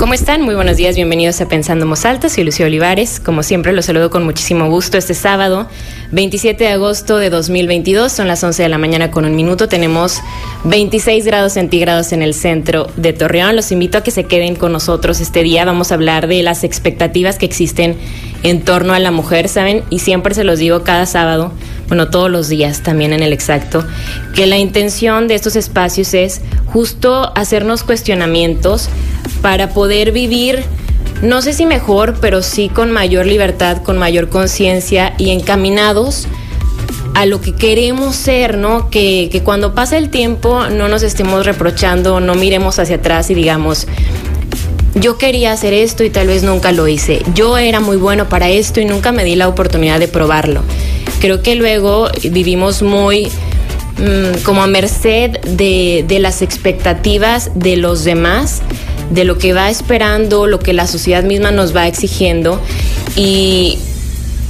¿Cómo están? Muy buenos días, bienvenidos a Pensando en Voz Alta. Soy Lucía Olivares. Como siempre, los saludo con muchísimo gusto este sábado, 27 de agosto de 2022. Son las 11 de la mañana con un minuto. Tenemos 26 grados centígrados en el centro de Torreón. Los invito a que se queden con nosotros este día. Vamos a hablar de las expectativas que existen en torno a la mujer, ¿saben? Y siempre se los digo cada sábado, bueno, todos los días también en el exacto, que la intención de estos espacios es justo hacernos cuestionamientos para poder vivir, no sé si mejor, pero sí con mayor libertad, con mayor conciencia y encaminados a lo que queremos ser, ¿no? Que, que cuando pasa el tiempo no nos estemos reprochando, no miremos hacia atrás y digamos, yo quería hacer esto y tal vez nunca lo hice. Yo era muy bueno para esto y nunca me di la oportunidad de probarlo. Creo que luego vivimos muy mm, como a merced de, las expectativas de los demás, de lo que va esperando, lo que la sociedad misma nos va exigiendo y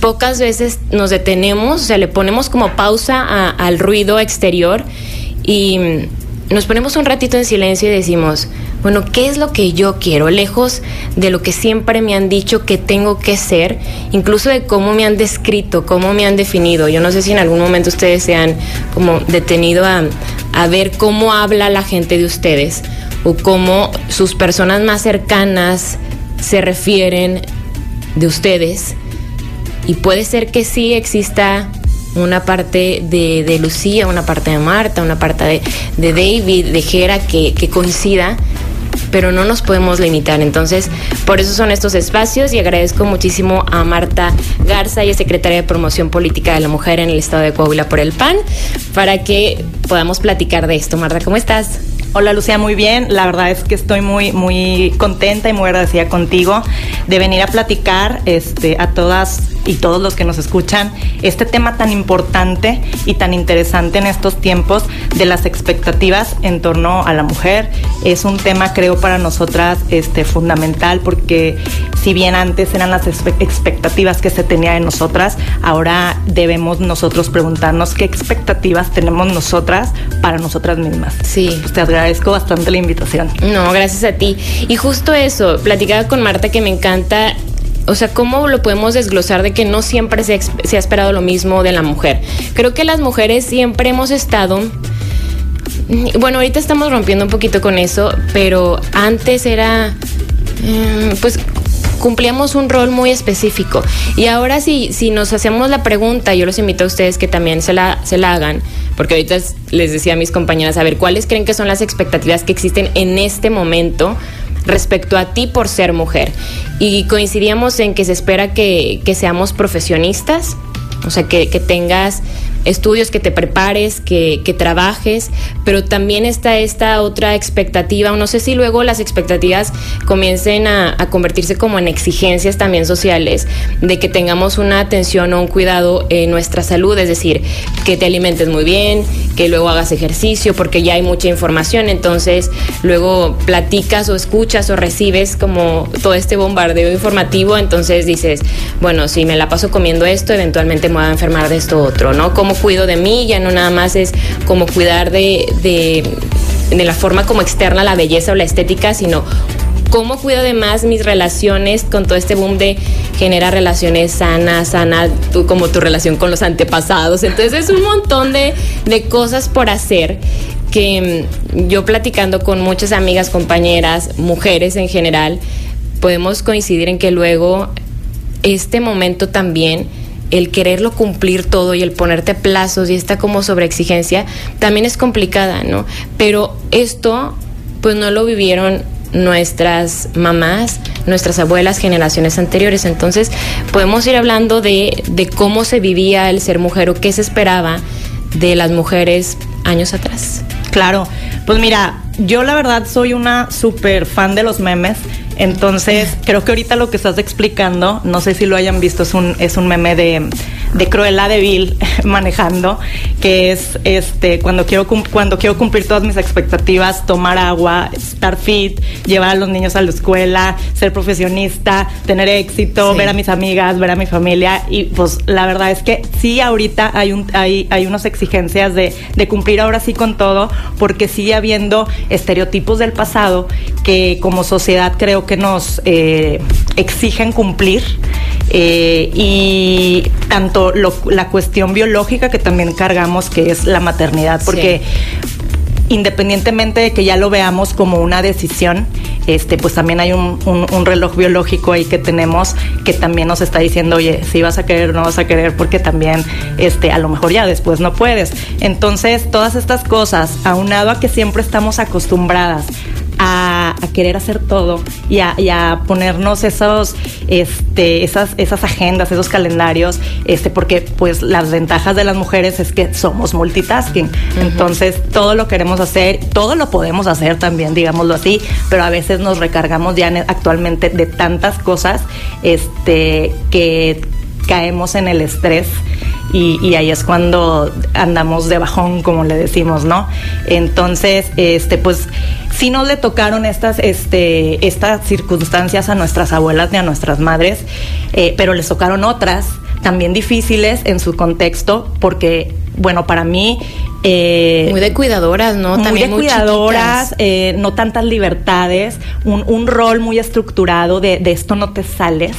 pocas veces nos detenemos, o sea, le ponemos como pausa al ruido exterior y nos ponemos un ratito en silencio y decimos, bueno, ¿qué es lo que yo quiero? Lejos de lo que siempre me han dicho que tengo que ser, incluso de cómo me han descrito, cómo me han definido. Yo no sé si en algún momento ustedes se han como detenido a, a ver cómo habla la gente de ustedes o cómo sus personas más cercanas se refieren de ustedes. Y puede ser que sí exista una parte de, de Lucía, una parte de Marta, una parte de, de David, de Jera que, que coincida, pero no nos podemos limitar. Entonces, por eso son estos espacios y agradezco muchísimo a Marta Garza, y es secretaria de Promoción Política de la Mujer en el Estado de Coahuila por el PAN, para que podamos platicar de esto. Marta, ¿cómo estás? Hola Lucía, muy bien. La verdad es que estoy muy, muy contenta y muy agradecida contigo de venir a platicar este, a todas y todos los que nos escuchan este tema tan importante y tan interesante en estos tiempos de las expectativas en torno a la mujer. Es un tema, creo, para nosotras este, fundamental porque si bien antes eran las expectativas que se tenía de nosotras, ahora debemos nosotros preguntarnos qué expectativas tenemos nosotras para nosotras mismas. Sí. Pues te agradezco bastante la invitación. No, gracias a ti. Y justo eso, platicaba con Marta que me encanta, o sea, cómo lo podemos desglosar de que no siempre se, ha ex- se ha esperado lo mismo de la mujer. Creo que las mujeres siempre hemos estado... Bueno, ahorita estamos rompiendo un poquito con eso, pero antes era, eh, pues cumplíamos un rol muy específico. Y ahora si, si nos hacemos la pregunta, yo los invito a ustedes que también se la, se la hagan, porque ahorita es- les decía a mis compañeras, a ver, ¿cuáles creen que son las expectativas que existen en este momento? respecto a ti por ser mujer. Y coincidíamos en que se espera que, que seamos profesionistas, o sea, que, que tengas estudios, que te prepares, que, que trabajes, pero también está esta otra expectativa, no sé si luego las expectativas comiencen a, convertirse como en exigencias también sociales, de que tengamos una atención o un cuidado en nuestra salud, es decir, que te alimentes muy bien, que luego hagas ejercicio, porque ya hay mucha información, entonces luego platicas o escuchas o recibes como todo este bombardeo informativo, entonces dices, bueno, si me la paso comiendo esto, eventualmente me voy a enfermar de esto otro, ¿no? ¿Cómo cuido de mí? Ya no nada más es como cuidar de, de, de la forma como externa la belleza o la estética, sino cómo cuido además mis relaciones con todo este boom de generar relaciones sanas, sanas, tú, como tu relación con los antepasados. Entonces es un montón de, de cosas por hacer que mm, yo platicando con muchas amigas, compañeras, mujeres en general, podemos coincidir en que luego este momento también el quererlo cumplir todo y el ponerte plazos y esta como sobreexigencia también es complicada, ¿no? Pero esto pues no lo vivieron nuestras mamás, nuestras abuelas, generaciones anteriores. Entonces podemos ir hablando de, de cómo se vivía el ser mujer o qué se esperaba de las mujeres años atrás. Claro, pues mira, yo la verdad soy una súper fan de los memes. Entonces, creo que ahorita lo que estás explicando, no sé si lo hayan visto, es un, es un meme de, de Cruella de Vil manejando, que es este cuando quiero cuando quiero cumplir todas mis expectativas, tomar agua, estar fit, llevar a los niños a la escuela, ser profesionista, tener éxito, ver a mis amigas, ver a mi familia. Y pues la verdad es que sí ahorita hay un hay, hay unas exigencias de, de cumplir ahora sí con todo porque sigue habiendo estereotipos del pasado que como sociedad creo que nos eh, exigen cumplir eh, y tanto la cuestión biológica que también cargamos, que es la maternidad, porque independientemente de que ya lo veamos como una decisión, este, pues también hay un, reloj biológico ahí que tenemos que también nos está diciendo, oye, si vas a querer o no vas a querer, porque también este, a lo mejor ya después no puedes. Entonces, todas estas cosas, aunado a que siempre estamos acostumbradas a, querer hacer todo y a, ponernos esos, este, esas, esas agendas, esos calendarios, este, porque pues las ventajas de las mujeres es que somos multitasking. Entonces, todo lo queremos hacer, todo lo podemos hacer también, digámoslo así, pero a veces nos recargamos ya actualmente de tantas cosas este, que caemos en el estrés y, ahí es cuando andamos de bajón, como le decimos, ¿no? Entonces, este, pues sí no le tocaron estas, este, estas circunstancias a nuestras abuelas ni a nuestras madres, eh, pero les tocaron otras también difíciles en su contexto, porque, bueno, para mí... Eh, muy de cuidadoras, ¿no? Muy También de cuidadoras, eh, no tantas libertades, un, un, rol muy estructurado de, de esto no te sales.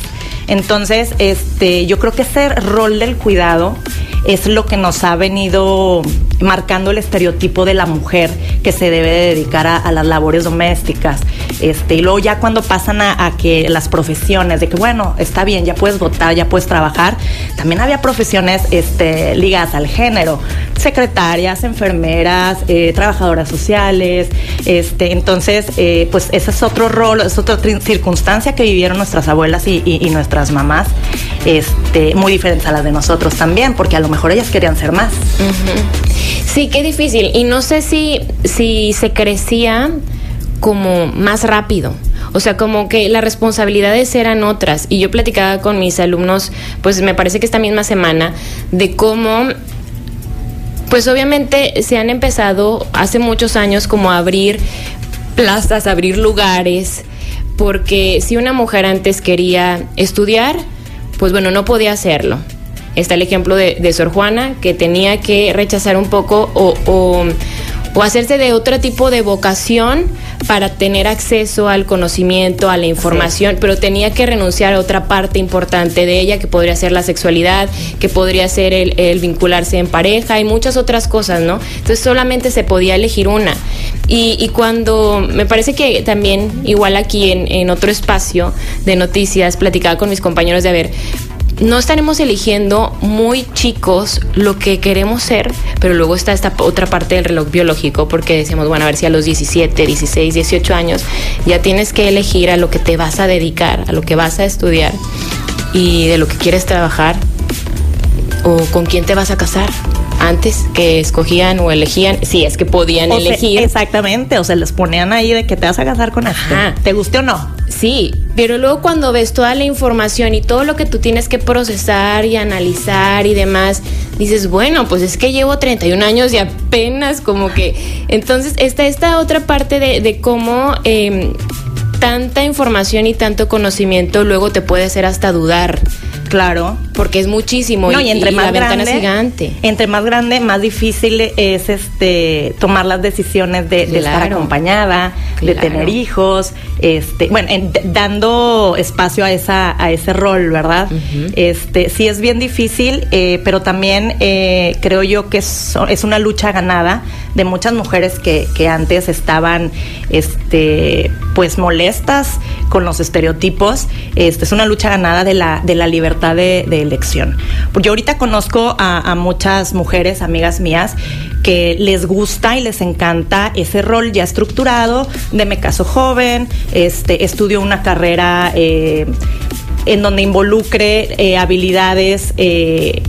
Entonces, este, yo creo que ese rol del cuidado es lo que nos ha venido marcando el estereotipo de la mujer que se debe dedicar a, las labores domésticas. Este, y luego ya cuando pasan a, que las profesiones, de que bueno, está bien, ya puedes votar, ya puedes trabajar, también había profesiones este, ligadas al género, enfermeras, eh, trabajadoras sociales, este, entonces, eh, pues ese es otro rol, es otra circunstancia que vivieron nuestras abuelas y, y nuestras mamás, este, muy diferentes a las de nosotros también, porque a lo mejor ellas querían ser más. Sí, qué difícil. Y no sé si, si se crecía como más rápido. O sea, como que las responsabilidades eran otras. Y yo platicaba con mis alumnos, pues me parece que esta misma semana, de cómo pues obviamente se han empezado hace muchos años como a abrir plazas, abrir lugares, porque si una mujer antes quería estudiar, pues bueno, no podía hacerlo. Está el ejemplo de, Sor Juana, que tenía que rechazar un poco o, o, hacerse de otro tipo de vocación para tener acceso al conocimiento, a la información, pero tenía que renunciar a otra parte importante de ella, que podría ser la sexualidad, que podría ser el, vincularse en pareja y muchas otras cosas, ¿no? Entonces solamente se podía elegir una. Y, cuando me parece que también, igual aquí en, en otro espacio de noticias, platicaba con mis compañeros de, a ver, no estaremos eligiendo muy chicos lo que queremos ser, pero luego está esta otra parte del reloj biológico, porque decimos, bueno, a ver si a los 17, 16, 18 años ya tienes que elegir a lo que te vas a dedicar, a lo que vas a estudiar y de lo que quieres trabajar o con quién te vas a casar antes que escogían o elegían, si es que podían elegir. exactamente, o se les ponían ahí de que te vas a casar con este. ¿Te guste o no? Sí, pero luego cuando ves toda la información y todo lo que tú tienes que procesar y analizar y demás, dices, bueno, pues es que llevo 31 años y apenas como que... Entonces está esta otra parte de, cómo... Em, tanta información y tanto conocimiento luego te puede hacer hasta dudar Claro. Porque es muchísimo y, entre más la grande, ventana es gigante. Entre más grande, más difícil es este tomar las decisiones de, estar acompañada, de tener hijos, este, bueno, dando espacio a esa, a ese rol, ¿verdad? Este, sí es bien difícil, eh, pero también eh, creo yo que es, es, una lucha ganada de muchas mujeres que, que antes estaban, este, pues molestas con los estereotipos. Este, es una lucha ganada de la, de la libertad de, elección. Porque yo ahorita conozco a, muchas mujeres, amigas mías, que les gusta y les encanta ese rol ya estructurado de me caso joven, este, estudio una carrera eh, en donde involucre eh, habilidades eh,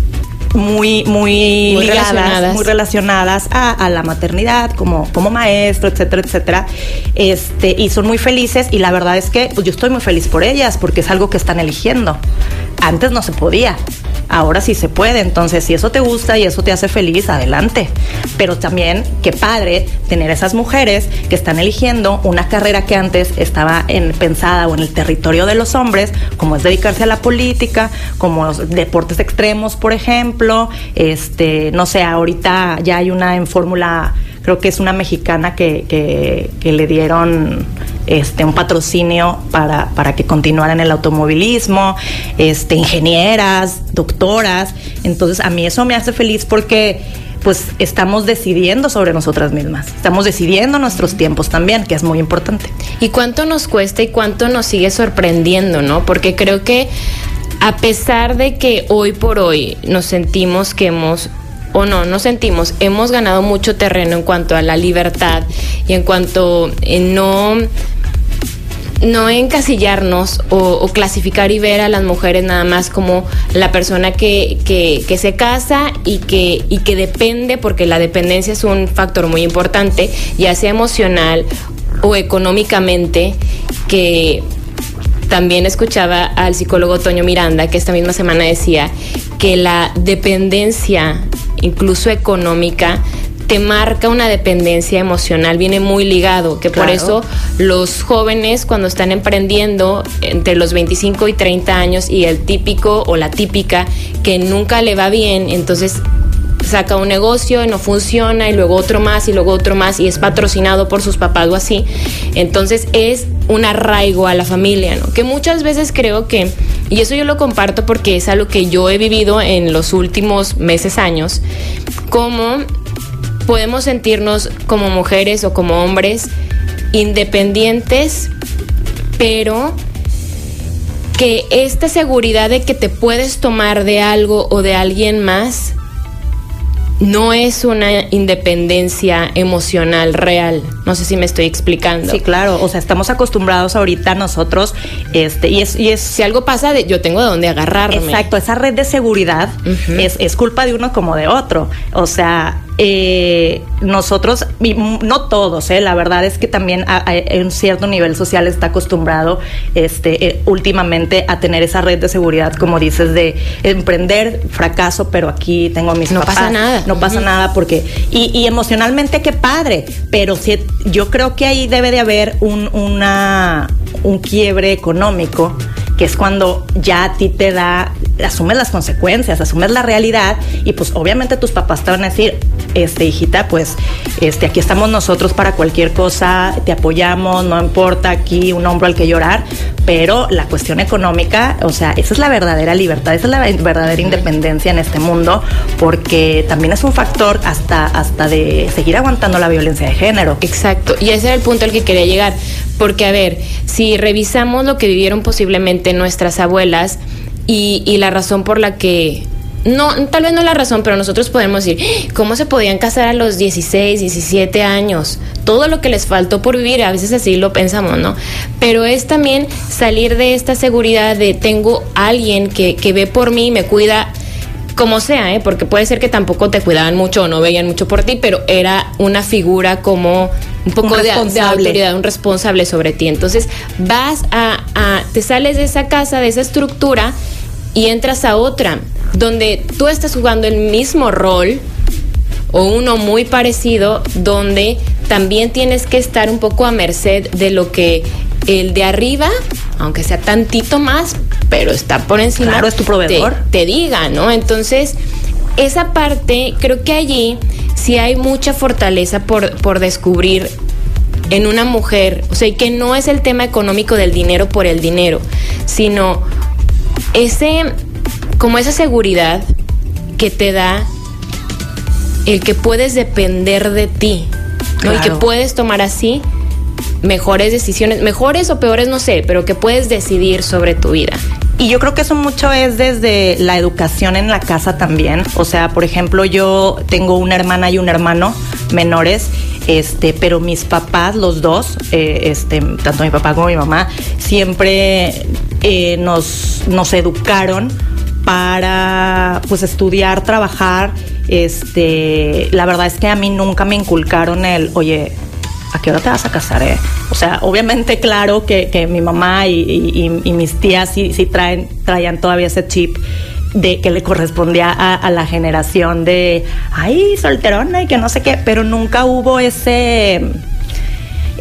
muy, muy, Muy ligadas, relacionadas. muy relacionadas a, a la maternidad, como, como maestro, etcétera, etcétera. Este, y son muy felices y la verdad es que pues, yo estoy muy feliz por ellas porque es algo que están eligiendo. Antes no se podía. Ahora sí se puede, entonces si eso te gusta y eso te hace feliz, adelante. Pero también, qué padre tener esas mujeres que están eligiendo una carrera que antes estaba en, pensada o en el territorio de los hombres, como es dedicarse a la política, como los deportes extremos, por ejemplo. Este, no sé, ahorita ya hay una en Fórmula creo que es una mexicana que, que, le dieron este un patrocinio para, para que continuara en el automovilismo, este, ingenieras, doctoras. Entonces a mí eso me hace feliz porque pues estamos decidiendo sobre nosotras mismas, estamos decidiendo nuestros tiempos también, que es muy importante. ¿Y cuánto nos cuesta y cuánto nos sigue sorprendiendo, no? Porque creo que a pesar de que hoy por hoy nos sentimos que hemos o no, nos sentimos, hemos ganado mucho terreno en cuanto a la libertad y en cuanto a no no encasillarnos o, o, clasificar y ver a las mujeres nada más como la persona que, que, que, se casa y que, y que depende, porque la dependencia es un factor muy importante, ya sea emocional o económicamente, que también escuchaba al psicólogo Toño Miranda, que esta misma semana decía que la dependencia, incluso económica, te marca una dependencia emocional, viene muy ligado, que claro. por eso los jóvenes cuando están emprendiendo entre los 25 y 30 años y el típico o la típica que nunca le va bien, entonces saca un negocio y no funciona y luego otro más y luego otro más y es patrocinado por sus papás o así. Entonces es un arraigo a la familia, ¿no? Que muchas veces creo que, y eso yo lo comparto porque es algo que yo he vivido en los últimos meses, años, como podemos sentirnos como mujeres o como hombres independientes, pero que esta seguridad de que te puedes tomar de algo o de alguien más no es una independencia emocional real. No sé si me estoy explicando. Sí, claro. O sea, estamos acostumbrados ahorita nosotros, este, y es, y es si algo pasa, de, yo tengo de dónde agarrarme. Exacto. Esa red de seguridad uh -huh. es, es culpa de uno como de otro. O sea, eh, nosotros, no todos, eh, la verdad es que también a, a, en cierto nivel social está acostumbrado este, eh, últimamente a tener esa red de seguridad, como dices, de emprender, fracaso, pero aquí tengo a mis no papás. pasa nada. No pasa uh -huh. nada porque, y, y, emocionalmente qué padre, pero si, yo creo que ahí debe de haber un, una, un quiebre económico que es cuando ya a ti te da, asumes las consecuencias, asumes la realidad y pues obviamente tus papás te van a decir, este hijita, pues este aquí estamos nosotros para cualquier cosa, te apoyamos, no importa aquí un hombro al que llorar, pero la cuestión económica, o sea, esa es la verdadera libertad, esa es la verdadera independencia en este mundo, porque también es un factor hasta hasta de seguir aguantando la violencia de género. Exacto, y ese era el punto al que quería llegar, porque a ver, si revisamos lo que vivieron posiblemente nuestras abuelas y, y la razón por la que no, tal vez no la razón, pero nosotros podemos decir, ¿cómo se podían casar a los 16, 17 años? Todo lo que les faltó por vivir, a veces así lo pensamos, ¿no? Pero es también salir de esta seguridad de tengo alguien que, que ve por mí, me cuida como sea, ¿eh? porque puede ser que tampoco te cuidaban mucho o no veían mucho por ti, pero era una figura como un poco un de, de, autoridad, un responsable sobre ti. Entonces vas a, a, te sales de esa casa, de esa estructura y entras a otra, donde tú estás jugando el mismo rol o uno muy parecido, donde también tienes que estar un poco a merced de lo que el de arriba, aunque sea tantito más, pero está por encima. Claro, es tu proveedor. Te, te diga, ¿no? Entonces, esa parte, creo que allí sí hay mucha fortaleza por, por descubrir en una mujer, o sea, y que no es el tema económico del dinero por el dinero, sino ese, como esa seguridad que te da el que puedes depender de ti, ¿no? Y que puedes tomar así mejores decisiones, mejores o peores, no sé, pero que puedes decidir sobre tu vida. Y yo creo que eso mucho es desde la educación en la casa también. O sea, por ejemplo, yo tengo una hermana y un hermano menores, este, pero mis papás, los dos, eh, este, tanto mi papá como mi mamá, siempre eh, nos, nos educaron para pues estudiar, trabajar. Este, la verdad es que a mí nunca me inculcaron el, oye, ¿a qué hora te vas a casar? Eh? O sea, obviamente, claro que, que mi mamá y, y, y, mis tías sí, sí traen, traían todavía ese chip de que le correspondía a, a, la generación de, ay, solterona y que no sé qué, pero nunca hubo ese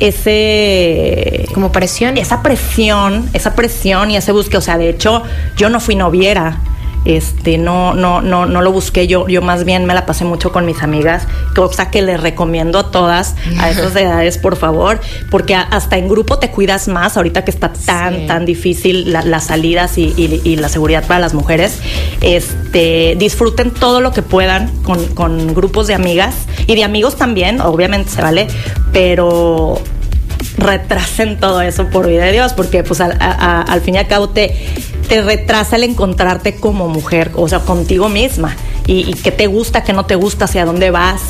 ese como presión. esa presión esa presión y ese busque o sea de hecho yo no fui noviera este no no no no lo busqué yo yo más bien me la pasé mucho con mis amigas cosa que les recomiendo a todas a esas edades por favor porque hasta en grupo te cuidas más ahorita que está tan sí. tan difícil la, las salidas y, y, y, la seguridad para las mujeres este disfruten todo lo que puedan con, con grupos de amigas y de amigos también obviamente se vale pero retrasen todo eso por vida de Dios, porque pues al, a, al fin y al cabo te, te retrasa el encontrarte como mujer, o sea, contigo misma, y, y qué te gusta, qué no te gusta, hacia dónde vas,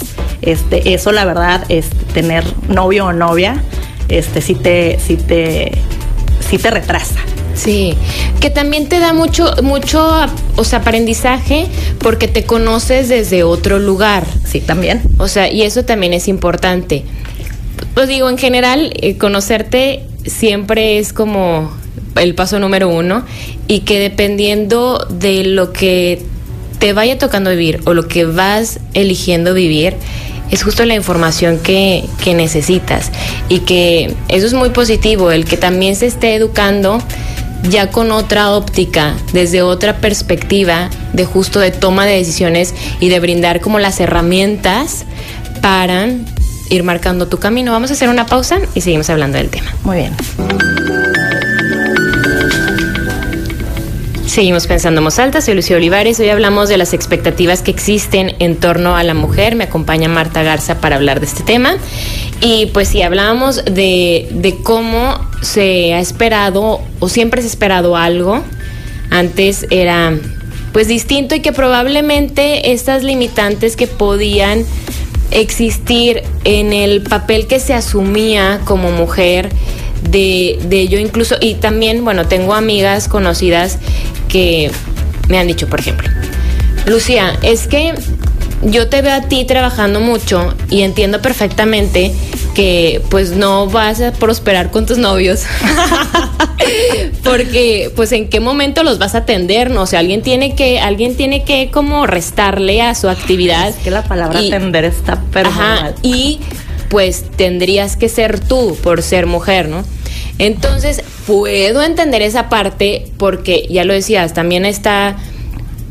este, eso la verdad, es tener novio o novia, este, sí te, sí te, sí te retrasa. Sí, que también te da mucho, mucho, o sea, aprendizaje porque te conoces desde otro lugar. Sí, también. O sea, y eso también es importante pues digo, en general, eh, conocerte siempre es como el paso número uno y que dependiendo de lo que te vaya tocando vivir o lo que vas eligiendo vivir, es justo la información que, que, necesitas y que eso es muy positivo, el que también se esté educando ya con otra óptica, desde otra perspectiva de justo de toma de decisiones y de brindar como las herramientas para ir marcando tu camino. Vamos a hacer una pausa y seguimos hablando del tema. Muy bien. Seguimos pensando en alta, soy Lucía Olivares. Hoy hablamos de las expectativas que existen en torno a la mujer. Me acompaña Marta Garza para hablar de este tema. Y pues si sí, hablábamos de, de cómo se ha esperado o siempre se ha esperado algo. Antes era pues distinto y que probablemente estas limitantes que podían existir en el papel que se asumía como mujer de, de yo incluso, y también, bueno, tengo amigas conocidas que me han dicho, por ejemplo, Lucía, es que yo te veo a ti trabajando mucho y entiendo perfectamente que pues no vas a prosperar con tus novios. Porque pues en qué momento los vas a atender, no o sea, alguien tiene que alguien tiene que como restarle a su actividad. Es que la palabra atender está personal. y pues tendrías que ser tú por ser mujer, ¿no? Entonces, puedo entender esa parte porque ya lo decías, también está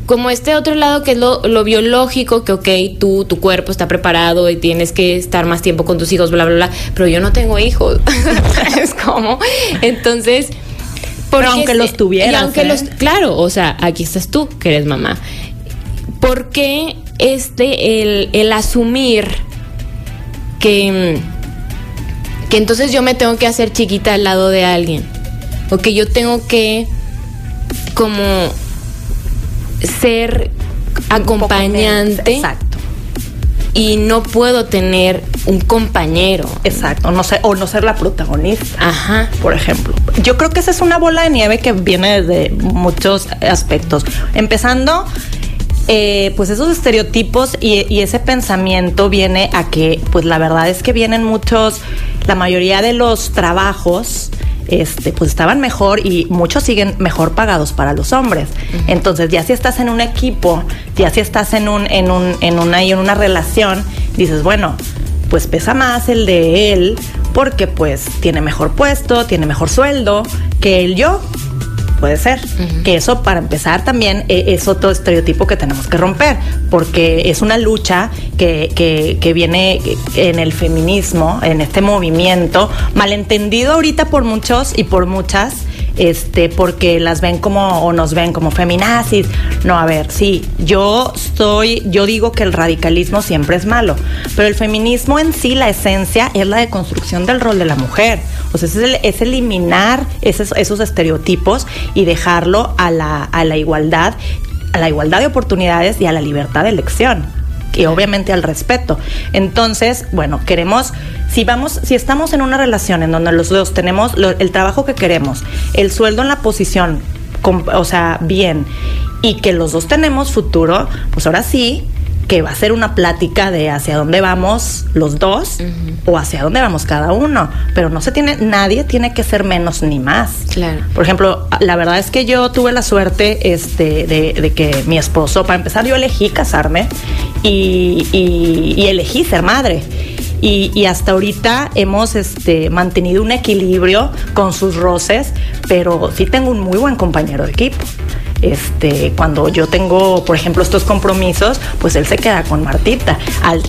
como este otro lado que es lo, lo, biológico, que ok, tú, tu cuerpo está preparado y tienes que estar más tiempo con tus hijos, bla, bla, bla, pero yo no tengo hijos. es como, entonces... Pero aunque los tuvieras. Y aunque ¿eh? los, claro, o sea, aquí estás tú, que eres mamá. ¿Por qué este, el, el asumir que, que entonces yo me tengo que hacer chiquita al lado de alguien? O que yo tengo que como ser acompañante. Exacto. Y no puedo tener un compañero. Exacto, no sé, o no ser la protagonista. Ajá. Por ejemplo. Yo creo que esa es una bola de nieve que viene desde muchos aspectos. Empezando, eh, pues esos estereotipos y, y, ese pensamiento viene a que, pues la verdad es que vienen muchos, la mayoría de los trabajos este, pues estaban mejor y muchos siguen mejor pagados para los hombres. Uh -huh. Entonces, ya si estás en un equipo, ya si estás en un, en un, en una, en una relación, dices, bueno, pues pesa más el de él porque pues tiene mejor puesto, tiene mejor sueldo que el yo. Puede ser. Uh -huh. Que eso, para empezar, también es otro estereotipo que tenemos que romper, porque es una lucha que, que, que viene en el feminismo, en este movimiento, malentendido ahorita por muchos y por muchas, este, porque las ven como o nos ven como feminazis. No, a ver, sí, yo estoy, yo digo que el radicalismo siempre es malo, pero el feminismo en sí, la esencia es la deconstrucción del rol de la mujer. Sea, es, el, es eliminar esos, esos, estereotipos y dejarlo a la, a la igualdad, a la igualdad de oportunidades y a la libertad de elección y obviamente al respeto. Entonces, bueno, queremos, si vamos, si estamos en una relación en donde los dos tenemos lo, el trabajo que queremos, el sueldo en la posición o sea, bien y que los dos tenemos futuro, pues ahora sí que va a ser una plática de hacia dónde vamos los dos o hacia dónde vamos cada uno, pero no se tiene nadie tiene que ser menos ni más. Claro. Por ejemplo, la verdad es que yo tuve la suerte este de, que mi esposo, para empezar, yo elegí casarme y, y elegí ser madre. Y, hasta ahorita hemos este, mantenido un equilibrio con sus roces, pero sí tengo un muy buen compañero de equipo. Este, cuando yo tengo, por ejemplo, estos compromisos, pues él se queda con Martita.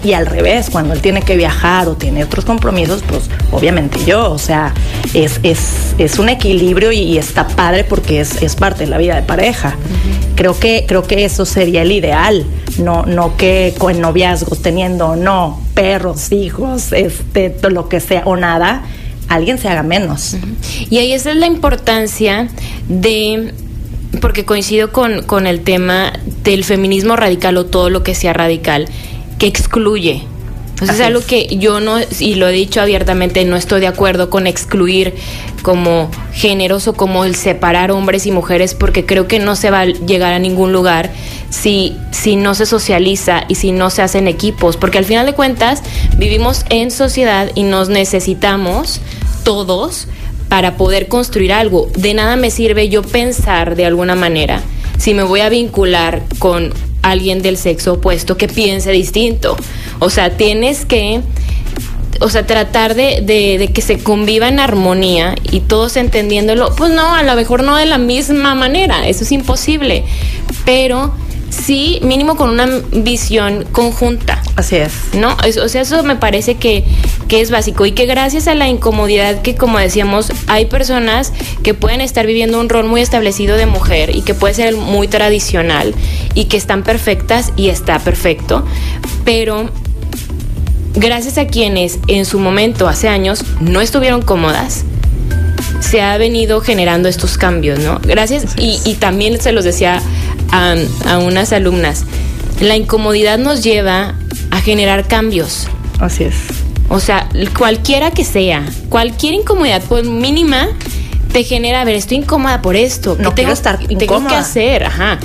y al revés, cuando él tiene que viajar o tiene otros compromisos, pues obviamente yo. O sea, es, es, es un equilibrio y, está padre porque es, es, parte de la vida de pareja. creo, que, creo que eso sería el ideal. No, no que con noviazgos, teniendo o no perros, hijos, este, lo que sea o nada, alguien se haga menos. Y ahí esa es la importancia de porque coincido con, con el tema del feminismo radical o todo lo que sea radical, que excluye. Entonces es algo que yo no, y lo he dicho abiertamente, no estoy de acuerdo con excluir como géneros o como el separar hombres y mujeres, porque creo que no se va a llegar a ningún lugar si, si no se socializa y si no se hacen equipos, porque al final de cuentas vivimos en sociedad y nos necesitamos todos para poder construir algo. De nada me sirve yo pensar de alguna manera si me voy a vincular con alguien del sexo opuesto que piense distinto. O sea, tienes que o sea, tratar de, de, que se conviva en armonía y todos entendiéndolo, pues no, a lo mejor no de la misma manera, eso es imposible, pero sí mínimo con una visión conjunta. Así es. ¿No? o sea, eso me parece que, que es básico y que gracias a la incomodidad que, como decíamos, hay personas que pueden estar viviendo un rol muy establecido de mujer y que puede ser muy tradicional y que están perfectas y está perfecto, pero gracias a quienes en su momento, hace años, no estuvieron cómodas, se ha venido generando estos cambios, ¿no? Gracias. Y, y, también se los decía a, unas alumnas, la incomodidad nos lleva a generar cambios. Así es. O sea, cualquiera que sea, cualquier incomodidad, pues mínima, te genera, a ver, estoy incómoda por esto. No tengo, estar tengo que hacer? Ajá.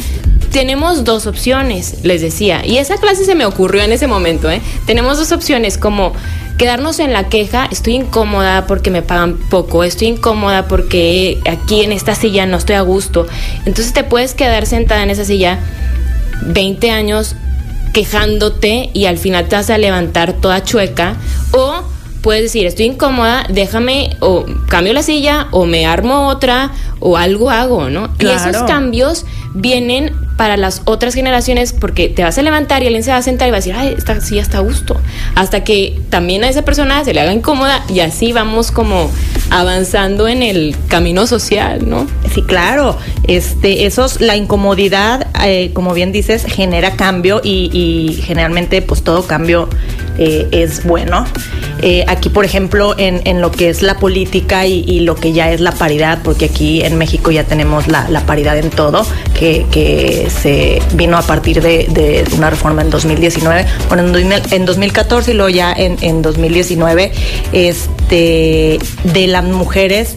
Tenemos dos opciones, les decía, y esa clase se me ocurrió en ese momento, ¿eh? Tenemos dos opciones, como quedarnos en la queja, estoy incómoda porque me pagan poco, estoy incómoda porque aquí en esta silla no estoy a gusto. Entonces te puedes quedar sentada en esa silla 20 años quejándote y al final te vas a levantar toda chueca o puedes decir, estoy incómoda, déjame o cambio la silla o me armo otra o algo hago, ¿no? Y esos cambios vienen para las otras generaciones porque te vas a levantar y alguien se va a sentar y va a decir, ay, esta silla está a gusto. Hasta que también a esa persona se le haga incómoda y así vamos como avanzando en el camino social, ¿no? Sí, claro. Este, esos, la incomodidad, eh, como bien dices, genera cambio y, generalmente pues todo cambio eh, es bueno. Eh, aquí, por ejemplo, en, en, lo que es la política y, lo que ya es la paridad, porque aquí en México ya tenemos la, la paridad en todo, que, que se vino a partir de, una reforma en 2019, bueno, en, 2014 y luego ya en, 2019, este, de las mujeres.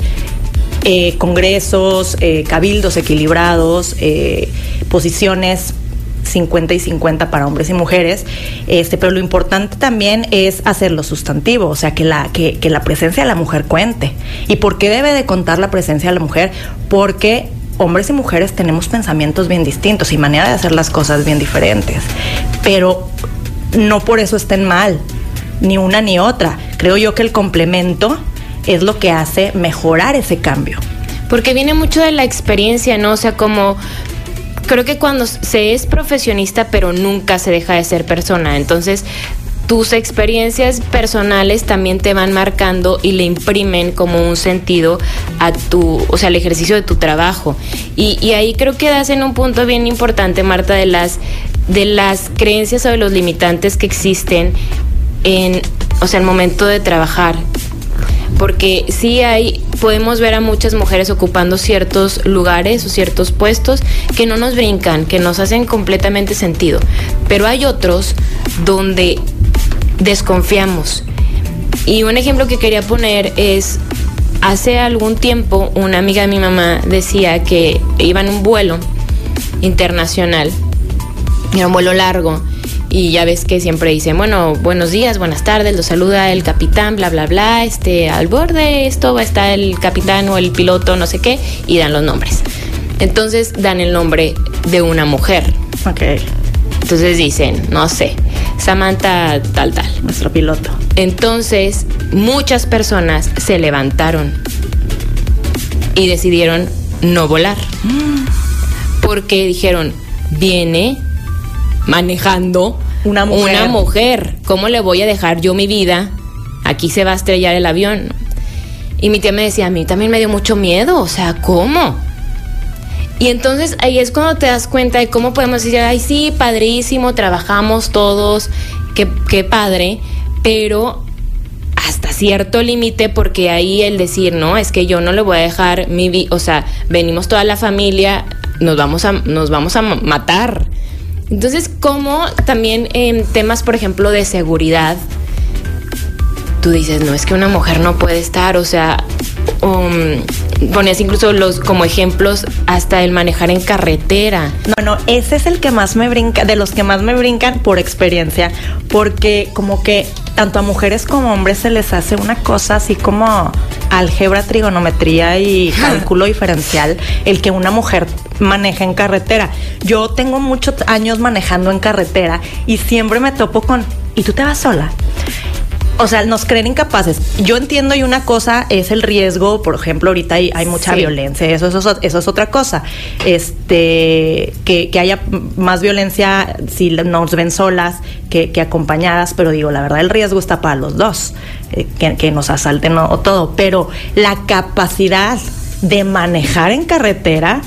Eh, congresos, cabildos equilibrados, posiciones 50 y 50 para hombres y mujeres, este, pero lo importante también es hacerlo sustantivo, o sea, que la, que, que la presencia de la mujer cuente. ¿Y por qué debe de contar la presencia de la mujer? Porque hombres y mujeres tenemos pensamientos bien distintos y manera de hacer las cosas bien diferentes, pero no por eso estén mal, ni una ni otra. Creo yo que el complemento es lo que hace mejorar ese cambio. Porque viene mucho de la experiencia, ¿no? O sea, como creo que cuando se es profesionista, pero nunca se deja de ser persona. Entonces, tus experiencias personales también te van marcando y le imprimen como un sentido a tu, o sea, al ejercicio de tu trabajo. Y, ahí creo que das en un punto bien importante, Marta, de las, de las creencias o de los limitantes que existen en, o sea, el momento de trabajar. Porque sí hay, podemos ver a muchas mujeres ocupando ciertos lugares o ciertos puestos que no nos brincan, que nos hacen completamente sentido. Pero hay otros donde desconfiamos. Y un ejemplo que quería poner es hace algún tiempo una amiga de mi mamá decía que iba en un vuelo internacional, era un vuelo largo, y ya ves que siempre dicen, bueno, buenos días, buenas tardes, lo saluda el capitán, bla, bla, bla, este, al borde esto va a estar el capitán o el piloto, no sé qué, y dan los nombres. Entonces dan el nombre de una mujer. Ok. Entonces dicen, no sé, Samantha tal, tal. Nuestro piloto. Entonces muchas personas se levantaron y decidieron no volar. Porque dijeron, viene manejando Una mujer. una mujer. ¿Cómo le voy a dejar yo mi vida? Aquí se va a estrellar el avión. Y mi tía me decía, a mí también me dio mucho miedo, o sea, ¿cómo? Y entonces ahí es cuando te das cuenta de cómo podemos decir, ay, sí, padrísimo, trabajamos todos, qué, qué padre, pero hasta cierto límite, porque ahí el decir, no, es que yo no le voy a dejar mi vida, o sea, venimos toda la familia, nos vamos a, nos vamos a ma- matar. Entonces, como también en temas, por ejemplo, de seguridad, tú dices, no, es que una mujer no puede estar, o sea, um, ponías incluso los como ejemplos hasta el manejar en carretera. No, no, ese es el que más me brinca, de los que más me brincan por experiencia, porque como que tanto a mujeres como a hombres se les hace una cosa así como álgebra, trigonometría y cálculo diferencial, el que una mujer maneja en carretera. Yo tengo muchos años manejando en carretera y siempre me topo con, ¿y tú te vas sola? O sea, nos creen incapaces. Yo entiendo y una cosa es el riesgo, por ejemplo, ahorita hay, hay mucha Sí. violencia, eso, eso, es- eso es otra cosa. Este, que, que haya más violencia si nos ven solas que, que acompañadas, pero digo, la verdad el riesgo está para los dos, eh, que, que nos asalten o, o todo, pero la capacidad de manejar en carretera,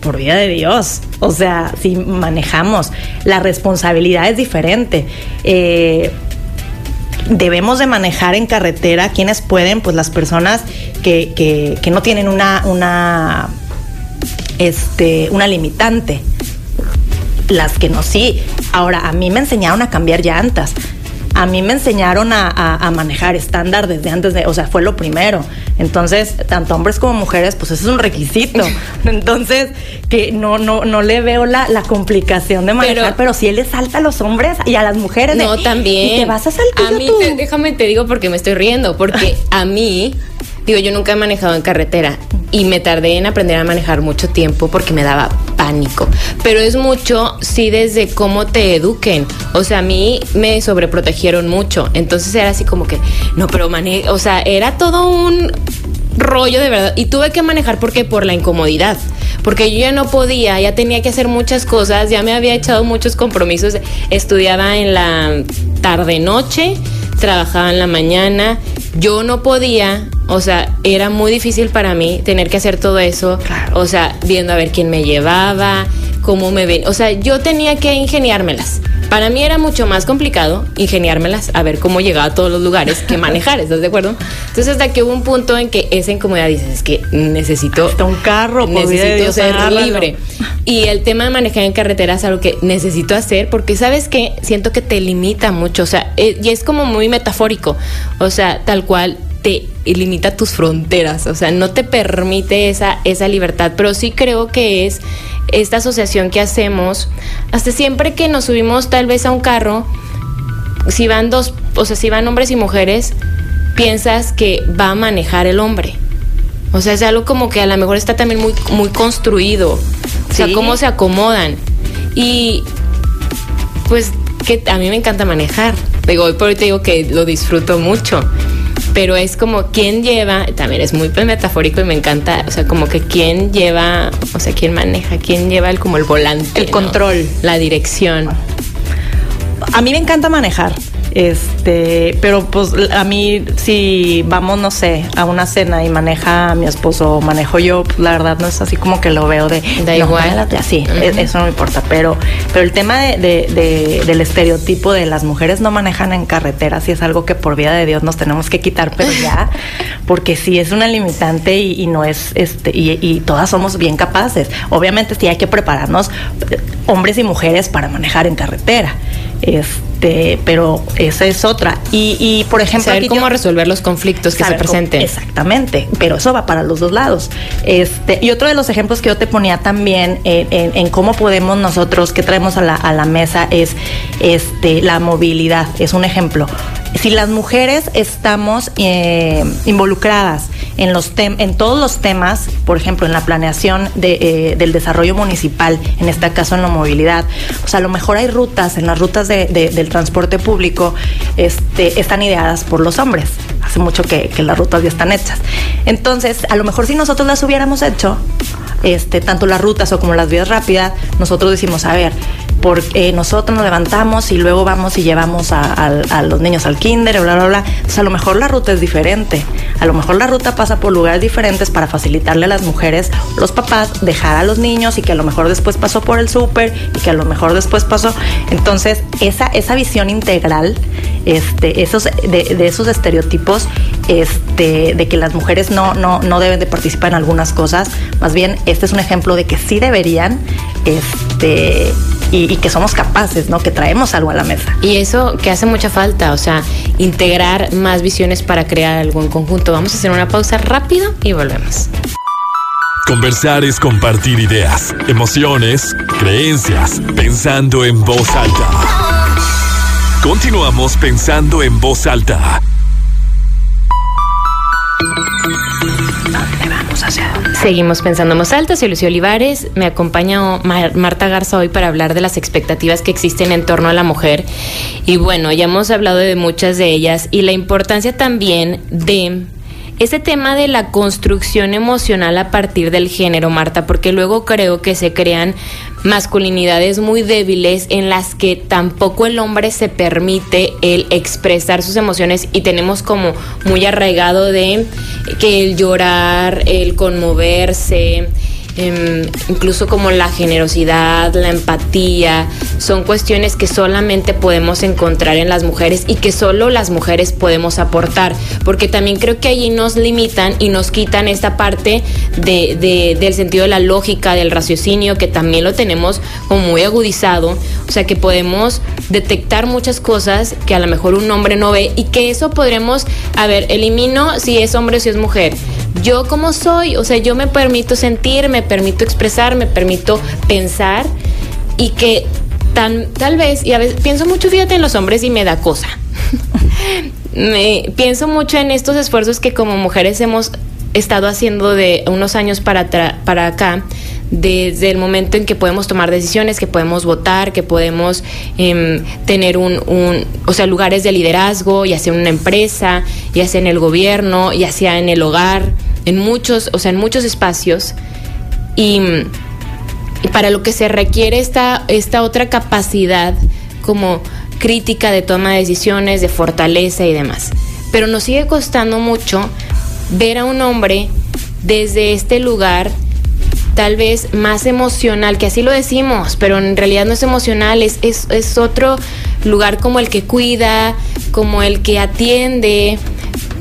por vida de Dios. O sea, si manejamos, la responsabilidad es diferente. Eh, debemos de manejar en carretera quienes pueden, pues las personas que, que, no tienen una, una, este, una limitante. Las que no, sí. Ahora, a mí me enseñaron a cambiar llantas. A mí me enseñaron a, a- a manejar estándar desde antes de, o sea, fue lo primero. Entonces, tanto hombres como mujeres, pues eso es un requisito. Entonces, que no, no, no le veo la, la complicación de manejar, Pero- pero, si él le salta a los hombres y a las mujeres. de, No, también. Y te vas a saltar A mí, tú. te- déjame te digo porque me estoy riendo, porque a mí, digo, yo nunca he manejado en carretera y me tardé en aprender a manejar mucho tiempo porque me daba pánico. Pero es mucho, sí, desde cómo te eduquen. O sea, a mí me sobreprotegieron mucho. Entonces era así como que, no, pero manejo, o sea, era todo un rollo de verdad. Y tuve que manejar porque por la incomodidad. Porque yo ya no podía, ya tenía que hacer muchas cosas, ya me había echado muchos compromisos. Estudiaba en la tarde-noche, trabajaba en la mañana. Yo no podía, o sea, era muy difícil para mí tener que hacer todo eso. Claro. O sea, viendo a ver quién me llevaba, cómo me ven. O sea, yo tenía que ingeniármelas. Para mí era mucho más complicado ingeniármelas a ver cómo llegaba a todos los lugares que manejar, ¿estás de acuerdo? Entonces hasta que hubo un punto en que esa incomodidad dices, es que necesito Hasta un carro, necesito ser libre. Y el tema de manejar en carretera es algo que necesito hacer porque sabes que siento que te limita mucho, o sea, eh, y es como muy metafórico, o sea, tal cual te limita tus fronteras, o sea, no te permite esa, esa libertad, pero sí creo que es esta asociación que hacemos, hasta siempre que nos subimos tal vez a un carro, si van dos, o sea, si van hombres y mujeres, piensas que va a manejar el hombre. O sea, es algo como que a lo mejor está también muy, muy construido. O sea, cómo se acomodan. Y pues que a mí me encanta manejar. Digo, hoy por hoy te digo que lo disfruto mucho. Pero es como quién lleva, también es muy metafórico y me encanta, o sea, como que quién lleva, o sea, quién maneja, quién lleva el, como el volante. El control. La dirección. A mí me encanta manejar. Este, pero pues a mí si vamos, no sé, a una cena y maneja mi esposo o manejo yo, pues la verdad no es así como que lo veo de Da no, igual. así, e- eso no me importa. Pero, pero el tema de, de- de- del estereotipo de las mujeres no manejan en carretera, sí es algo que por vida de Dios nos tenemos que quitar, pero ya, porque sí es una limitante y, y no es, este, y, y todas somos bien capaces. Obviamente sí hay que prepararnos, eh, hombres y mujeres, para manejar en carretera. Este, pero esa es otra. Y, por ejemplo, saber cómo resolver los conflictos que se presenten. exactamente, pero eso va para los dos lados. Este, y otro de los ejemplos que yo te ponía también en, cómo podemos nosotros, que traemos a la, a la mesa, es este, la movilidad. Es un ejemplo si las mujeres estamos eh, involucradas en, los en todos los temas, por ejemplo, en la planeación de, eh, del desarrollo municipal, en este caso en la movilidad, o sea, a lo mejor hay rutas, en las rutas del transporte público, este, están ideadas por los hombres. Hace mucho que, que las rutas ya están hechas. Entonces, a lo mejor si nosotros las hubiéramos hecho, este, tanto las rutas o como las vías rápidas, nosotros decimos, a ver, porque nosotros nos levantamos y luego vamos y llevamos a, los niños al kinder, bla, bla, bla. Entonces, a lo mejor la ruta es diferente. A lo mejor la ruta pasa por lugares diferentes para facilitarle a las mujeres, los papás, dejar a los niños y que a lo mejor después pasó por el súper y que a lo mejor después pasó. Entonces, esa, esa visión integral, este, esos, de, esos estereotipos, este, de que las mujeres no, no, no deben de participar en algunas cosas, más bien este es un ejemplo de que sí deberían, este, y, que somos capaces, ¿no? Que traemos algo a la mesa. Y eso que hace mucha falta, o sea, integrar más visiones para crear algo en conjunto. Vamos a hacer una pausa rápido y volvemos. Conversar es compartir ideas, emociones, creencias, pensando en voz alta. Continuamos pensando en voz alta. Seguimos pensando más alto, soy Lucio Olivares, me acompaña Marta Garza hoy para hablar de las expectativas que existen en torno a la mujer. Y bueno, ya hemos hablado de muchas de ellas y la importancia también de ese tema de la construcción emocional a partir del género, Marta, porque luego creo que se crean masculinidades muy débiles en las que tampoco el hombre se permite el expresar sus emociones y tenemos como muy arraigado de que el llorar, el conmoverse, Em, incluso como la generosidad, la empatía, son cuestiones que solamente podemos encontrar en las mujeres y que solo las mujeres podemos aportar, porque también creo que allí nos limitan y nos quitan esta parte de, del sentido de la lógica, del raciocinio, que también lo tenemos como muy agudizado, o sea que podemos detectar muchas cosas que a lo mejor un hombre no ve y que eso podremos, a ver, elimino si es hombre o si es mujer. Yo como soy, o sea, yo me permito sentir, me permito expresar, me permito pensar y que tan, tal vez, y a veces pienso mucho, fíjate, en los hombres y me da cosa. pienso mucho en estos esfuerzos que como mujeres hemos estado haciendo de unos años para, para acá, desde el momento en que podemos tomar decisiones, que podemos votar, que podemos em, tener un, un, o sea, lugares de liderazgo, ya sea en una empresa, ya sea en el gobierno, ya sea en el hogar, en muchos, o sea, en muchos espacios. Y, para lo que se requiere esta, esta otra capacidad como crítica de toma de decisiones, de fortaleza y demás. Pero nos sigue costando mucho ver a un hombre desde este lugar tal vez más emocional, que así lo decimos, pero en realidad no es emocional, es, es, es otro lugar como el que cuida, como el que atiende,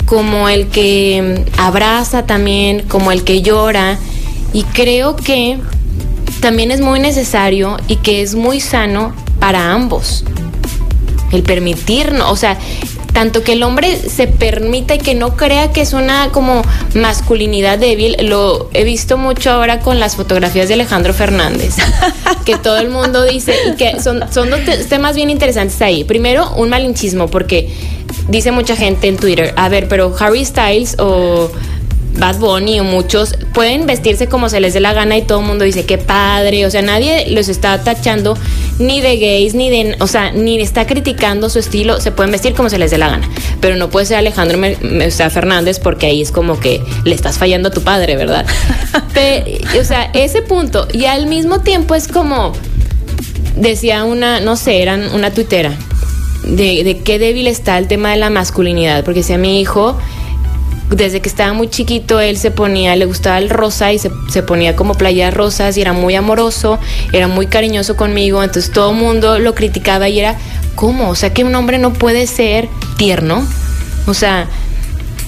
como el que abraza también, como el que llora. Y creo que también es muy necesario y que es muy sano para ambos. El permitirnos, o sea, tanto que el hombre se permita y que no crea que es una como masculinidad débil, lo he visto mucho ahora con las fotografías de Alejandro Fernández, que todo el mundo dice, y que son, son dos temas bien interesantes ahí. Primero, un malinchismo, porque dice mucha gente en Twitter, a ver, pero Harry Styles o Bad Bunny o muchos pueden vestirse como se les dé la gana y todo el mundo dice qué padre, o sea, nadie los está tachando ni de gays ni de, o sea, ni está criticando su estilo, se pueden vestir como se les dé la gana, pero no puede ser Alejandro Fernández porque ahí es como que le estás fallando a tu padre, ¿verdad? o sea, ese punto y al mismo tiempo es como decía una, no sé, eran una tuitera de, de qué débil está el tema de la masculinidad, porque si a mi hijo desde que estaba muy chiquito él se ponía, le gustaba el rosa y se, ponía como playas rosas y era muy amoroso, era muy cariñoso conmigo, entonces todo el mundo lo criticaba y era, ¿cómo? O sea que un hombre no puede ser tierno, o sea,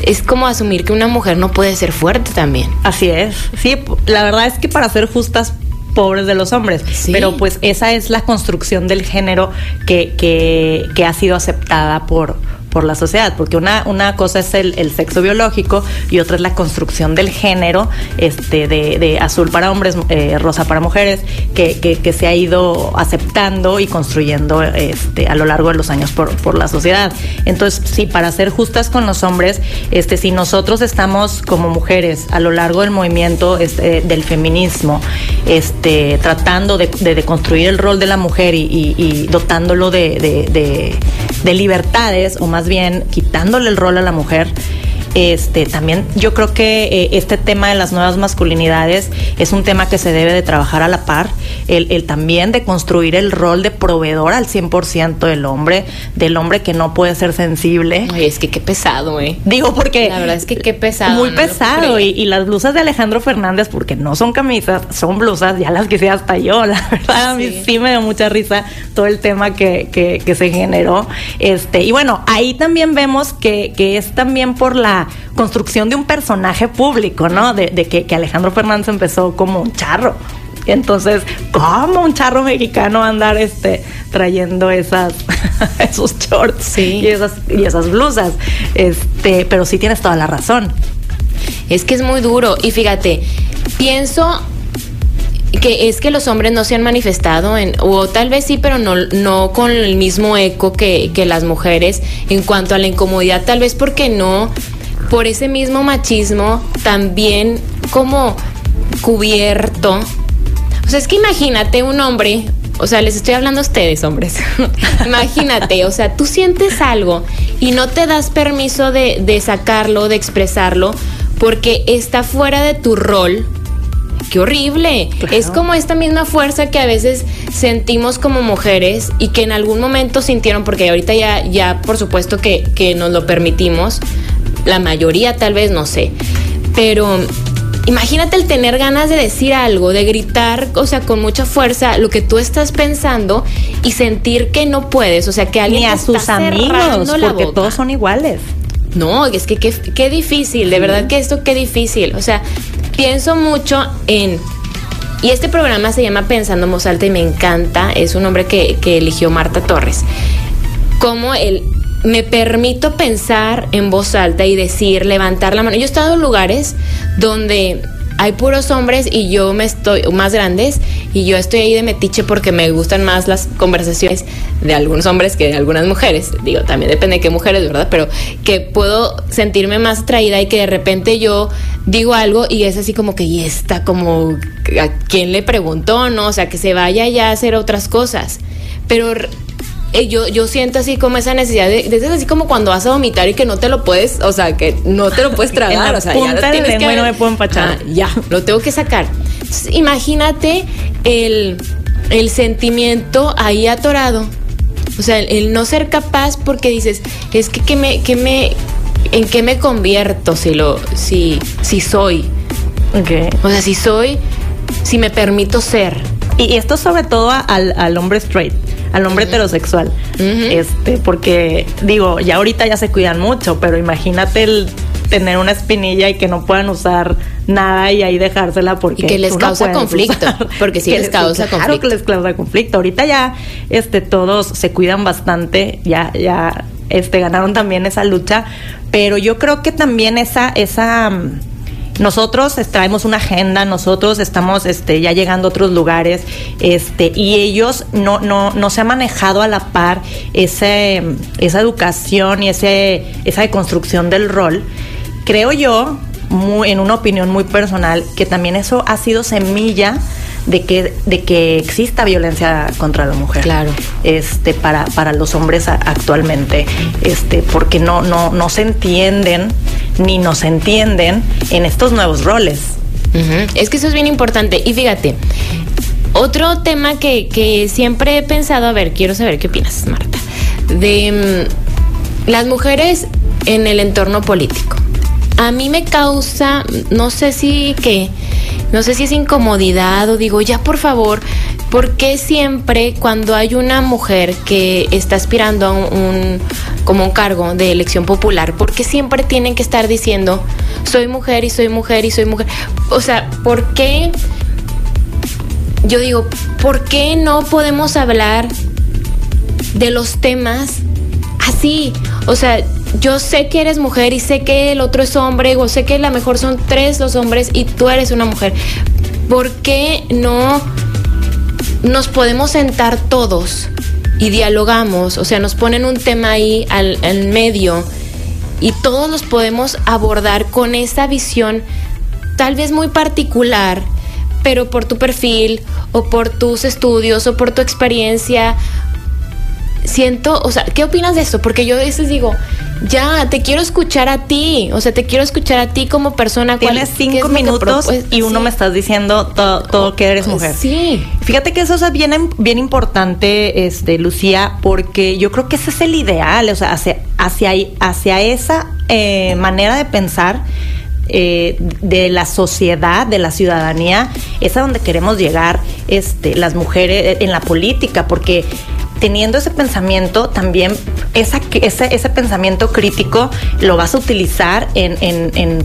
es como asumir que una mujer no puede ser fuerte también. Así es, sí, la verdad es que para ser justas pobres de los hombres. Pero pues esa es la construcción del género que, que, que ha sido aceptada por, por la sociedad, porque una, una cosa es el, sexo biológico y otra es la construcción del género, este, de, azul para hombres, eh, rosa para mujeres, que, que, se ha ido aceptando y construyendo este, a lo largo de los años por, por la sociedad. Entonces, sí, para ser justas con los hombres, este, si nosotros estamos como mujeres a lo largo del movimiento este, del feminismo, este, tratando de, de, construir el rol de la mujer y, dotándolo de, de libertades o más bien quitándole el rol a la mujer este, también yo creo que eh, este tema de las nuevas masculinidades es un tema que se debe de trabajar a la par, el, también de construir el rol de proveedor al 100% del hombre, del hombre que no puede ser sensible. Ay, es que qué pesado, ¿eh? Digo porque... La verdad es que qué pesado. Muy pesado. Y, las blusas de Alejandro Fernández, porque no son camisas, son blusas, ya las quise hasta yo, la verdad. A mí sí me dio mucha risa todo el tema que, que, se generó. Este, y bueno, ahí también vemos que, que es también por la construcción de un personaje público, ¿no? De, que, Alejandro Fernández empezó como un charro. Entonces, ¿cómo un charro mexicano andar este trayendo esas esos shorts y esas y esas blusas? Este, pero sí tienes toda la razón. Es que es muy duro y fíjate, pienso que es que los hombres no se han manifestado en, o tal vez sí, pero no, no con el mismo eco que, que las mujeres en cuanto a la incomodidad, tal vez porque no por ese mismo machismo también como cubierto. O sea, es que imagínate un hombre, o sea, les estoy hablando a ustedes, hombres. imagínate, o sea, tú sientes algo y no te das permiso de, de sacarlo, de expresarlo, porque está fuera de tu rol qué horrible. Es como esta misma fuerza que a veces sentimos como mujeres y que en algún momento sintieron, porque ahorita ya, ya por supuesto que, que nos lo permitimos, la mayoría tal vez, no sé. Pero imagínate el tener ganas de decir algo, de gritar, o sea, con mucha fuerza lo que tú estás pensando y sentir que no puedes, o sea, que alguien Ni a sus amigos, porque todos son iguales. No, es que qué, difícil, de verdad que esto qué difícil. O sea, pienso mucho en y este programa se llama Pensando en y me encanta. Es un hombre que, que eligió Marta Torres. Como el me permito pensar en voz alta y decir, levantar la mano. Yo he estado en lugares donde hay puros hombres y yo me estoy más grandes y yo estoy ahí de metiche porque me gustan más las conversaciones de algunos hombres que de algunas mujeres. Digo, también depende de qué mujeres, ¿verdad? Pero que puedo sentirme más atraída y que de repente yo digo algo y es así como que y está como a quién le preguntó, ¿no? O sea, que se vaya ya a hacer otras cosas. Pero eh, yo, yo siento así como esa necesidad de, de, así como cuando vas a vomitar y que no te lo puedes, o sea, que no te lo puedes tragar, o sea, ya lo tienes que no me puedo empachar. Ah, ya, lo tengo que sacar. imagínate el, el sentimiento ahí atorado. O sea, el, no ser capaz porque dices, es que, que me, que me, ¿en qué me convierto si lo, si, si soy? Okay. O sea, si soy, si me permito ser. Y esto sobre todo al, al hombre straight al hombre heterosexual. Este, porque digo, ya ahorita ya se cuidan mucho, pero imagínate el tener una espinilla y que no puedan usar nada y ahí dejársela porque y que les causa conflicto, porque sí les causa conflicto. Claro que les causa conflicto. Ahorita ya este todos se cuidan bastante, ya ya este ganaron también esa lucha, pero yo creo que también esa esa nosotros traemos una agenda, nosotros estamos este, ya llegando a otros lugares, este, y ellos no, no, no se ha manejado a la par ese, esa educación y ese, esa deconstrucción del rol. Creo yo, muy, en una opinión muy personal, que también eso ha sido semilla de que, de que exista violencia contra la mujer. Claro. Este, para, para los hombres actualmente. Este, porque no, no, no se entienden ni nos entienden en estos nuevos roles. Es que eso es bien importante. Y fíjate, otro tema que, que, siempre he pensado, a ver, quiero saber qué opinas, Marta, de mm, las mujeres en el entorno político. A mí me causa, no sé si que no sé si es incomodidad o digo, ya por favor, ¿por qué siempre cuando hay una mujer que está aspirando a un, como un cargo de elección popular, ¿por qué siempre tienen que estar diciendo, soy mujer y soy mujer y soy mujer? O sea, ¿por qué? yo digo, ¿por qué no podemos hablar de los temas así? O sea, yo sé que eres mujer y sé que el otro es hombre, o sé que la mejor son tres los hombres y tú eres una mujer. ¿Por qué no nos podemos sentar todos y dialogamos? O sea, nos ponen un tema ahí al, al medio y todos los podemos abordar con esa visión tal vez muy particular, pero por tu perfil o por tus estudios o por tu experiencia. Siento, o sea, ¿qué opinas de esto? Porque yo a veces digo, ya, te quiero escuchar a ti, o sea, te quiero escuchar a ti como persona. Tienes cinco minutos y uno me estás diciendo todo, todo que eres mujer. Sí. Fíjate que eso es bien, bien importante, este, Lucía, porque yo creo que ese es el ideal, o sea, hacia, hacia, hacia esa eh, manera de pensar eh, de la sociedad, de la ciudadanía, es a donde queremos llegar este, las mujeres eh, en la política, porque teniendo ese pensamiento, también esa, ese, ese pensamiento crítico lo vas a utilizar en, en,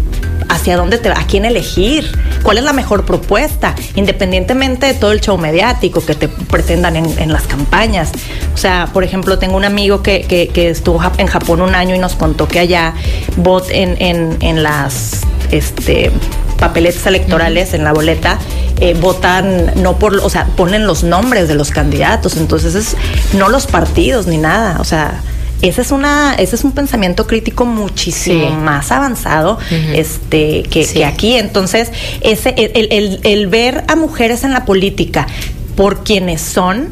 hacia dónde te a quién elegir, cuál es la mejor propuesta, independientemente de todo el show mediático que te pretendan en, en las campañas. O sea, por ejemplo, tengo un amigo que, que, que estuvo en Japón un año y nos contó que allá bot en, en, en las este, papeletas electorales en la boleta, eh, votan no por, o sea, ponen los nombres de los candidatos, entonces es no los partidos ni nada, o sea, ese es una ese es un pensamiento crítico muchísimo más avanzado este que, aquí. Entonces ese el, el, ver a mujeres en la política por quienes son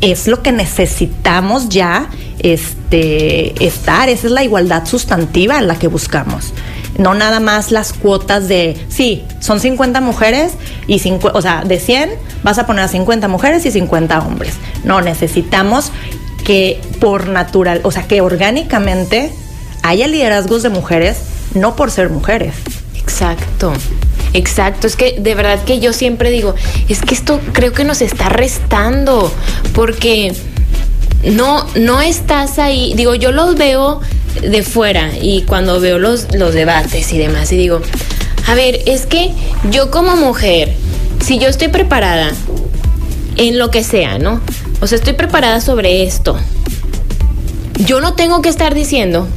es lo que necesitamos ya este estar esa es la igualdad sustantiva en la que buscamos no nada más las cuotas de, sí, son 50 mujeres y 50, o sea, de 100 vas a poner a 50 mujeres y 50 hombres. No, necesitamos que por natural, o sea, que orgánicamente haya liderazgos de mujeres, no por ser mujeres. Exacto. Exacto, es que de verdad que yo siempre digo, es que esto creo que nos está restando, porque no, no estás ahí, digo, yo los veo de fuera y cuando veo los, los debates y demás y digo, a ver, es que yo como mujer, si yo estoy preparada en lo que sea, ¿no? O sea, estoy preparada sobre esto. Yo no tengo que estar diciendo,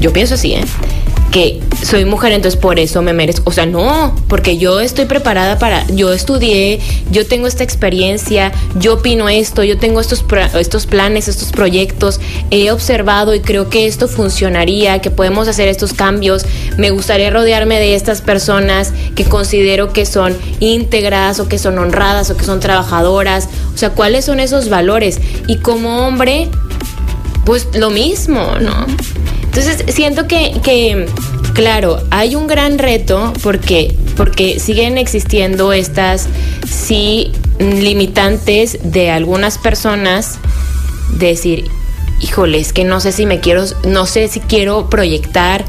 yo pienso así, ¿eh? Que soy mujer, entonces por eso me merezco. O sea, no, porque yo estoy preparada para, yo estudié, yo tengo esta experiencia, yo opino esto, yo tengo estos, estos planes, estos proyectos, he observado y creo que esto funcionaría, que podemos hacer estos cambios. Me gustaría rodearme de estas personas que considero que son íntegras o que son honradas o que son trabajadoras. O sea, ¿cuáles son esos valores? Y como hombre, pues lo mismo, ¿no? Entonces, siento que, que, claro, hay un gran reto porque, porque siguen existiendo estas, sí, limitantes de algunas personas, decir, híjole, es que no sé si me quiero, no sé si quiero proyectar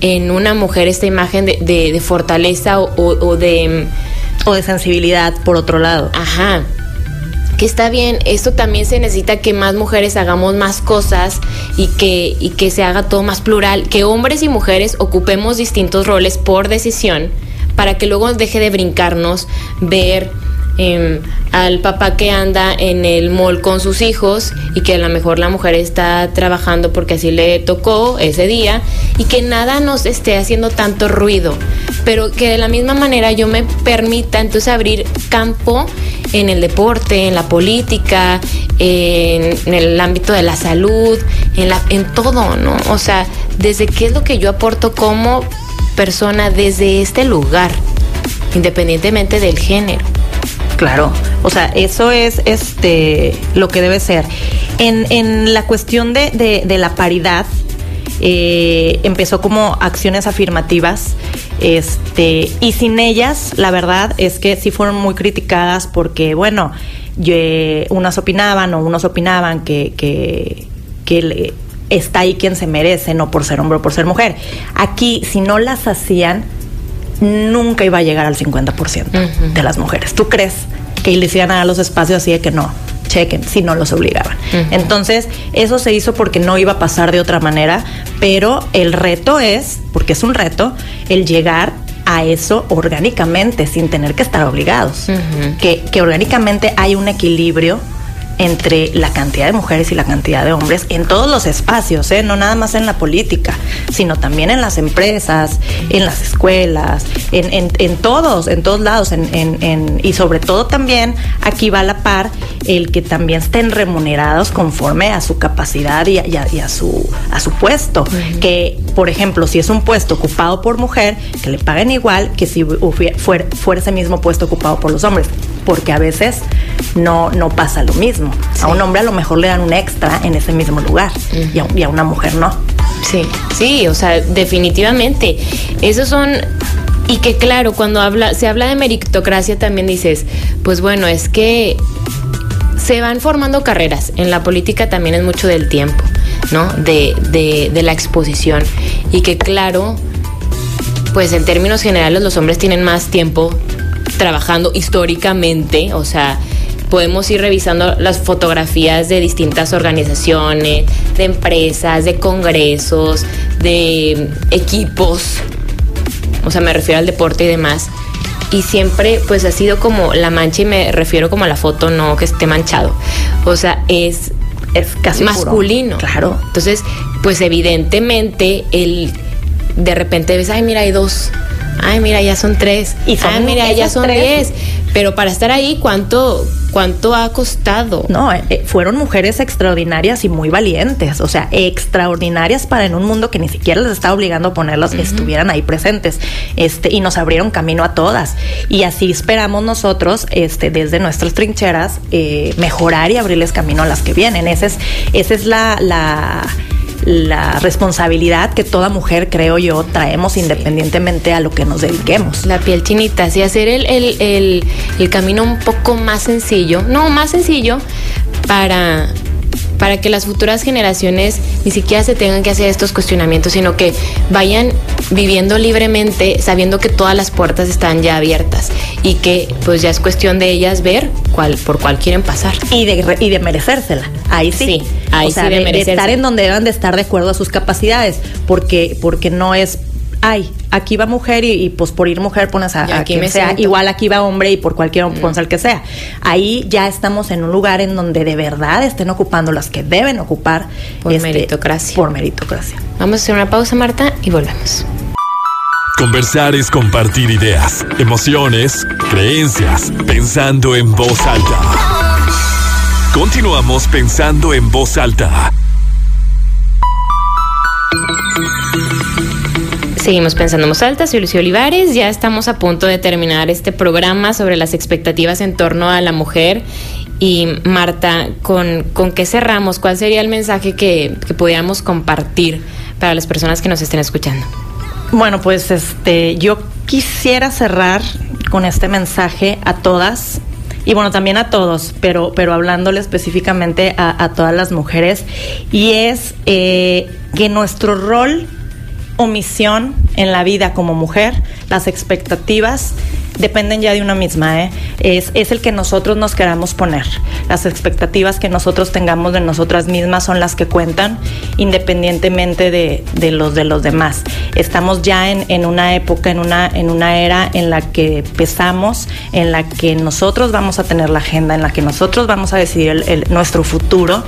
en una mujer esta imagen de, de, fortaleza o, o, de... O de sensibilidad, por otro lado. Ajá que está bien, esto también se necesita que más mujeres hagamos más cosas y que, y que se haga todo más plural, que hombres y mujeres ocupemos distintos roles por decisión para que luego deje de brincarnos ver Em, al papá que anda en el mall con sus hijos y que a lo mejor la mujer está trabajando porque así le tocó ese día y que nada nos esté haciendo tanto ruido, pero que de la misma manera yo me permita entonces abrir campo en el deporte, en la política, en, el ámbito de la salud, en, la, en todo, ¿no? O sea, desde qué es lo que yo aporto como persona desde este lugar, independientemente del género. Claro, o sea, eso es este lo que debe ser. En, en la cuestión de, de, la paridad, eh, empezó como acciones afirmativas. Este, y sin ellas, la verdad es que sí fueron muy criticadas porque, bueno, unas opinaban o unos opinaban que, que, que está ahí quien se merece, no por ser hombre o por ser mujer. Aquí, si no las hacían, nunca iba a llegar al 50% de las mujeres. ¿Tú crees que les iban a dar los espacios así de que no? chequen si no los obligaban. Entonces, eso se hizo porque no iba a pasar de otra manera, pero el reto es, porque es un reto, el llegar a eso orgánicamente, sin tener que estar obligados. que, que orgánicamente hay un equilibrio entre la cantidad de mujeres y la cantidad de hombres en todos los espacios, ¿eh? no nada más en la política, sino también en las empresas, en las escuelas, en, en, todos, en todos lados, en, y sobre todo también aquí va a la par el que también estén remunerados conforme a su capacidad y a, su, a su puesto. Que, por ejemplo, si es un puesto ocupado por mujer, que le paguen igual que si fuera, fuera ese mismo puesto ocupado por los hombres, porque a veces no, no pasa lo mismo. A un hombre a lo mejor le dan un extra en ese mismo lugar y, a, una mujer no. Sí, sí, o sea, definitivamente. Esos son y que claro, cuando habla, se habla de meritocracia también dices, pues bueno, es que se van formando carreras. En la política también es mucho del tiempo, ¿no? De, de, de la exposición. Y que claro, pues en términos generales los hombres tienen más tiempo trabajando históricamente, o sea, podemos ir revisando las fotografías de distintas organizaciones, de empresas, de congresos, de equipos, o sea, me refiero al deporte y demás. Y siempre pues ha sido como la mancha y me refiero como a la foto, no que esté manchado. O sea, es, es casi masculino. claro. Entonces, pues evidentemente el de repente ves, ay, mira, hay dos ay, mira, ya son tres, y son, ay, mira, ya son diez. Pero para estar ahí, ¿cuánto, cuánto ha costado? No, eh, eh, fueron mujeres extraordinarias y muy valientes, o sea, extraordinarias para en un mundo que ni siquiera les estaba obligando a ponerlas, que estuvieran ahí presentes, este, y nos abrieron camino a todas. Y así esperamos nosotros, este, desde nuestras trincheras, eh, mejorar y abrirles camino a las que vienen. Esa es, esa es la, la la responsabilidad que toda mujer, creo yo, traemos independientemente a lo que nos dediquemos. La piel chinita, sí, hacer el, el, el camino un poco más sencillo, no, más sencillo para para que las futuras generaciones ni siquiera se tengan que hacer estos cuestionamientos, sino que vayan viviendo libremente sabiendo que todas las puertas están ya abiertas y que pues ya es cuestión de ellas ver cuál, por cuál quieren pasar. Y de, y de merecérsela, ahí sí. ahí sí de, de, estar en donde deben de estar de acuerdo a sus capacidades, porque, porque no es ay, aquí va mujer y, pues por ir mujer pones a, quien sea, igual aquí va hombre y por cualquier mm. que sea. Ahí ya estamos en un lugar en donde de verdad estén ocupando las que deben ocupar. Por este, meritocracia. Por meritocracia. Vamos a hacer una pausa, Marta, y volvemos. Conversar es compartir ideas, emociones, creencias, pensando en voz alta. Continuamos pensando en voz alta. Seguimos pensando en alta, soy Lucio Olivares, ya estamos a punto de terminar este programa sobre las expectativas en torno a la mujer. Y Marta, ¿con, con qué cerramos? ¿Cuál sería el mensaje que, que pudiéramos compartir para las personas que nos estén escuchando? Bueno, pues este, yo quisiera cerrar con este mensaje a todas y bueno, también a todos, pero, pero hablándole específicamente a, todas las mujeres, y es eh, que nuestro rol omisión en la vida como mujer, las expectativas dependen ya de una misma, ¿eh? es, es el que nosotros nos queramos poner. Las expectativas que nosotros tengamos de nosotras mismas son las que cuentan, independientemente de, de los de los demás. Estamos ya en, en, una época, en una, en una era en la que pesamos, en la que nosotros vamos a tener la agenda, en la que nosotros vamos a decidir nuestro futuro.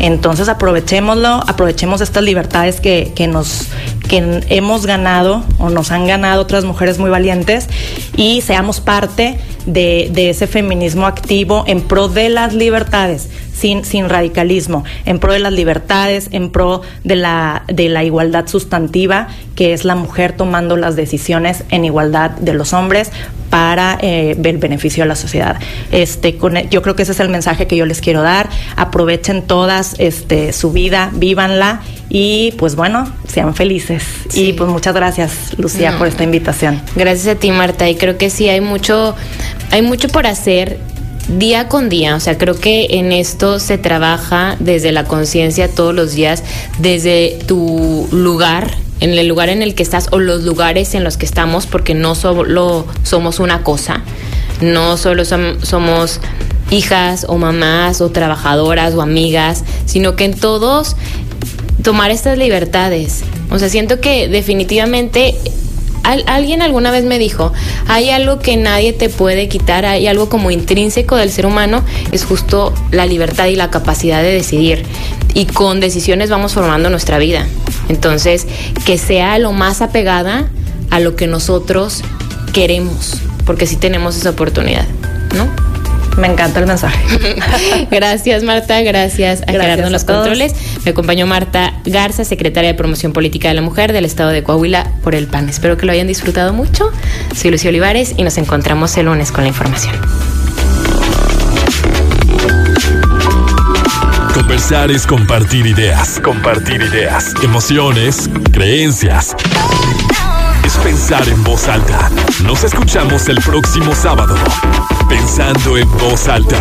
Entonces aprovechémoslo, aprovechemos estas libertades que, que nos que hemos ganado o nos han ganado otras mujeres muy valientes y seamos parte de, de ese feminismo activo en pro de las libertades sin, sin radicalismo, en pro de las libertades, en pro de la, de la igualdad sustantiva, que es la mujer tomando las decisiones en igualdad de los hombres para eh, el beneficio de la sociedad. Este, con, yo creo que ese es el mensaje que yo les quiero dar. Aprovechen todas este, su vida, vívanla y pues bueno, sean felices. Y pues muchas gracias, Lucía, por esta invitación. Gracias a ti, Marta. Y creo que sí hay mucho, hay mucho por hacer día con día, o sea, creo que en esto se trabaja desde la conciencia todos los días, desde tu lugar, en el lugar en el que estás o los lugares en los que estamos, porque no solo somos una cosa, no solo somos hijas o mamás o trabajadoras o amigas, sino que en todos tomar estas libertades. O sea, siento que definitivamente alguien alguna vez me dijo, hay algo que nadie te puede quitar, hay algo como intrínseco del ser humano, es justo la libertad y la capacidad de decidir. Y con decisiones vamos formando nuestra vida. Entonces, que sea lo más apegada a lo que nosotros queremos, porque sí tenemos esa oportunidad, ¿no? Me encanta el mensaje. gracias, Marta. Gracias a Gerardo en los controles. Me acompañó Marta Garza, secretaria de Promoción Política de la Mujer del Estado de Coahuila por el PAN. Espero que lo hayan disfrutado mucho. Soy Lucio Olivares y nos encontramos el lunes con la información. Conversar es compartir ideas, compartir ideas, emociones, creencias. Es pensar en voz alta. Nos escuchamos el próximo sábado. Pensando en voz alta.